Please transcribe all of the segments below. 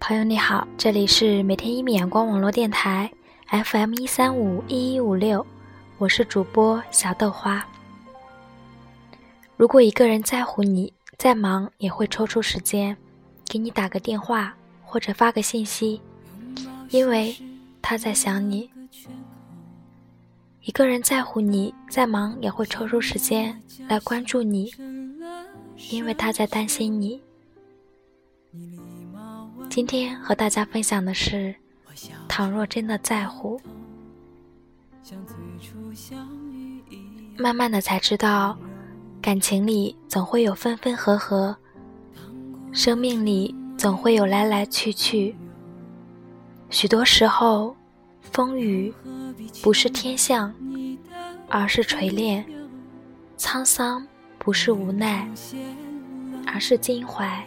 朋友你好，这里是每天一米阳光网络电台 FM 一三五一一五六，我是主播小豆花。如果一个人在乎你，再忙也会抽出时间给你打个电话或者发个信息，因为他在想你。一个人在乎你，再忙也会抽出时间来关注你，因为他在担心你。今天和大家分享的是，倘若真的在乎，慢慢的才知道，感情里总会有分分合合，生命里总会有来来去去。许多时候，风雨不是天象，而是锤炼；沧桑不是无奈，而是襟怀。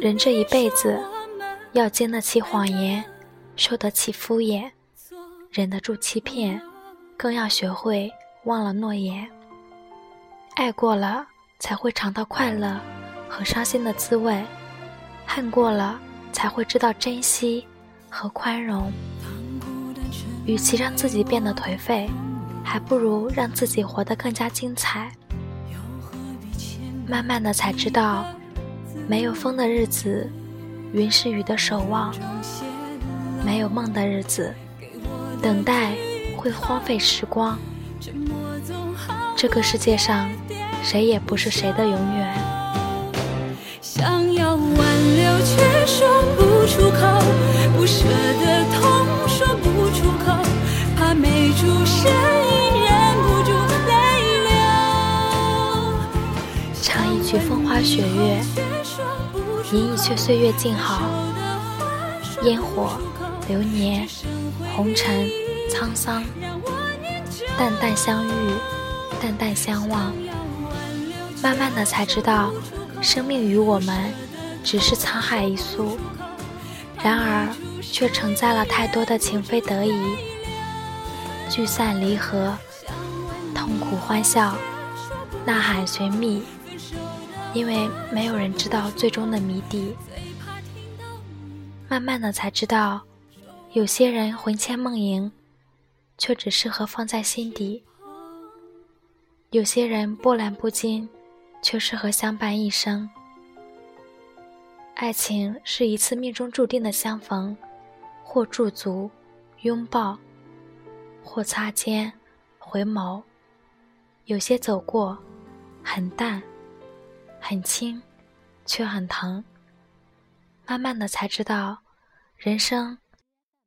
人这一辈子，要经得起谎言，受得起敷衍，忍得住欺骗，更要学会忘了诺言。爱过了，才会尝到快乐和伤心的滋味；恨过了，才会知道珍惜和宽容。与其让自己变得颓废，还不如让自己活得更加精彩。慢慢的才知道。没有风的日子，云是雨的守望；没有梦的日子，等待会荒废时光。这个世界上，谁也不是谁的永远。想要挽留却说不出口，不舍得痛说不出口，怕没出声音忍不住泪流。唱一曲风花雪月。吟一阙岁月静好，烟火、流年、红尘、沧桑，淡淡相遇，淡淡相望，慢慢的才知道，生命与我们只是沧海一粟，然而却承载了太多的情非得已，聚散离合，痛苦欢笑，呐喊寻觅。因为没有人知道最终的谜底，慢慢的才知道，有些人魂牵梦萦，却只适合放在心底；有些人波澜不惊，却适合相伴一生。爱情是一次命中注定的相逢，或驻足拥抱，或擦肩回眸，有些走过，很淡。很轻，却很疼。慢慢的才知道，人生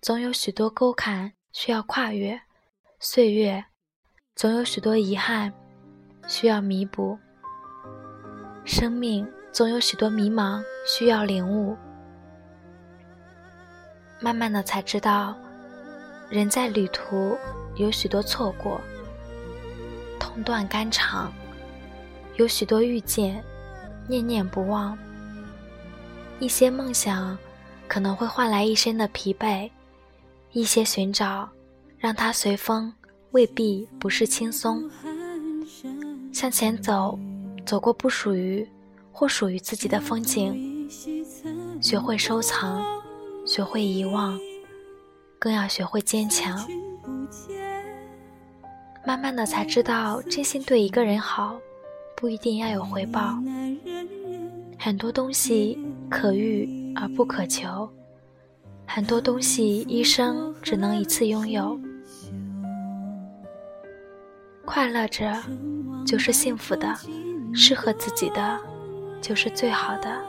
总有许多沟坎需要跨越，岁月总有许多遗憾需要弥补，生命总有许多迷茫需要领悟。慢慢的才知道，人在旅途有许多错过，痛断肝肠，有许多遇见。念念不忘，一些梦想可能会换来一身的疲惫；一些寻找，让它随风，未必不是轻松。向前走，走过不属于或属于自己的风景，学会收藏，学会遗忘，更要学会坚强。慢慢的才知道，真心对一个人好。不一定要有回报，很多东西可遇而不可求，很多东西一生只能一次拥有。快乐着就是幸福的，适合自己的就是最好的。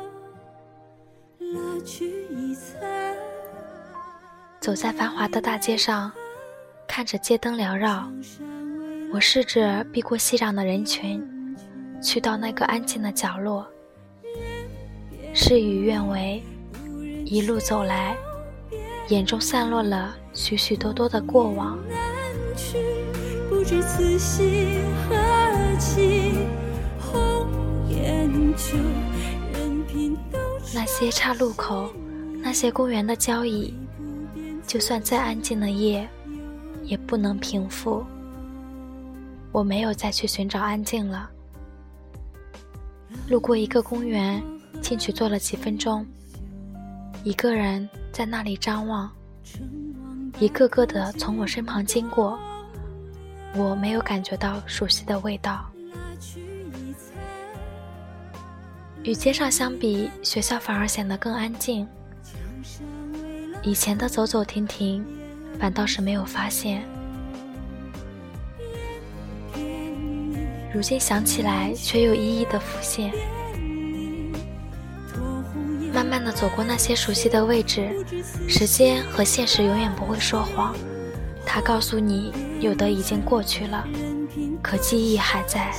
走在繁华的大街上，看着街灯缭绕，我试着避过熙攘的人群。去到那个安静的角落，事与愿违，一路走来，眼中散落了许许多多的过往。那些岔路口，那些公园的交椅，就算再安静的夜，也不能平复。我没有再去寻找安静了。路过一个公园，进去坐了几分钟，一个人在那里张望，一个个的从我身旁经过，我没有感觉到熟悉的味道。与街上相比，学校反而显得更安静。以前的走走停停，反倒是没有发现。如今想起来，却又一一的浮现。慢慢的走过那些熟悉的位置，时间和现实永远不会说谎。它告诉你，有的已经过去了，可记忆还在。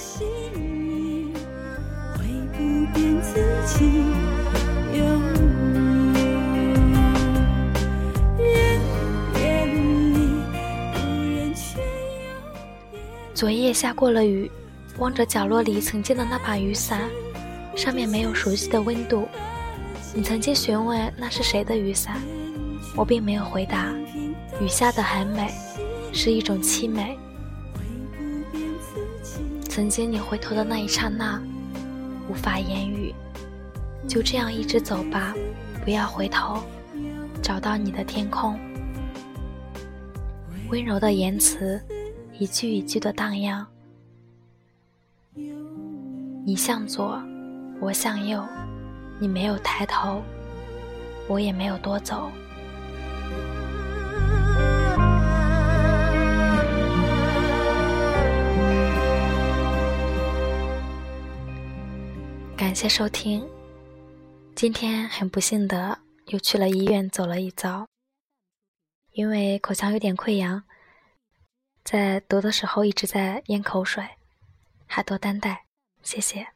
昨夜下过了雨，望着角落里曾经的那把雨伞，上面没有熟悉的温度。你曾经询问那是谁的雨伞，我并没有回答。雨下的很美，是一种凄美。曾经你回头的那一刹那。无法言语，就这样一直走吧，不要回头，找到你的天空。温柔的言辞，一句一句的荡漾。你向左，我向右，你没有抬头，我也没有多走。感谢收听。今天很不幸的又去了医院走了一遭，因为口腔有点溃疡，在读的时候一直在咽口水，还多担待，谢谢。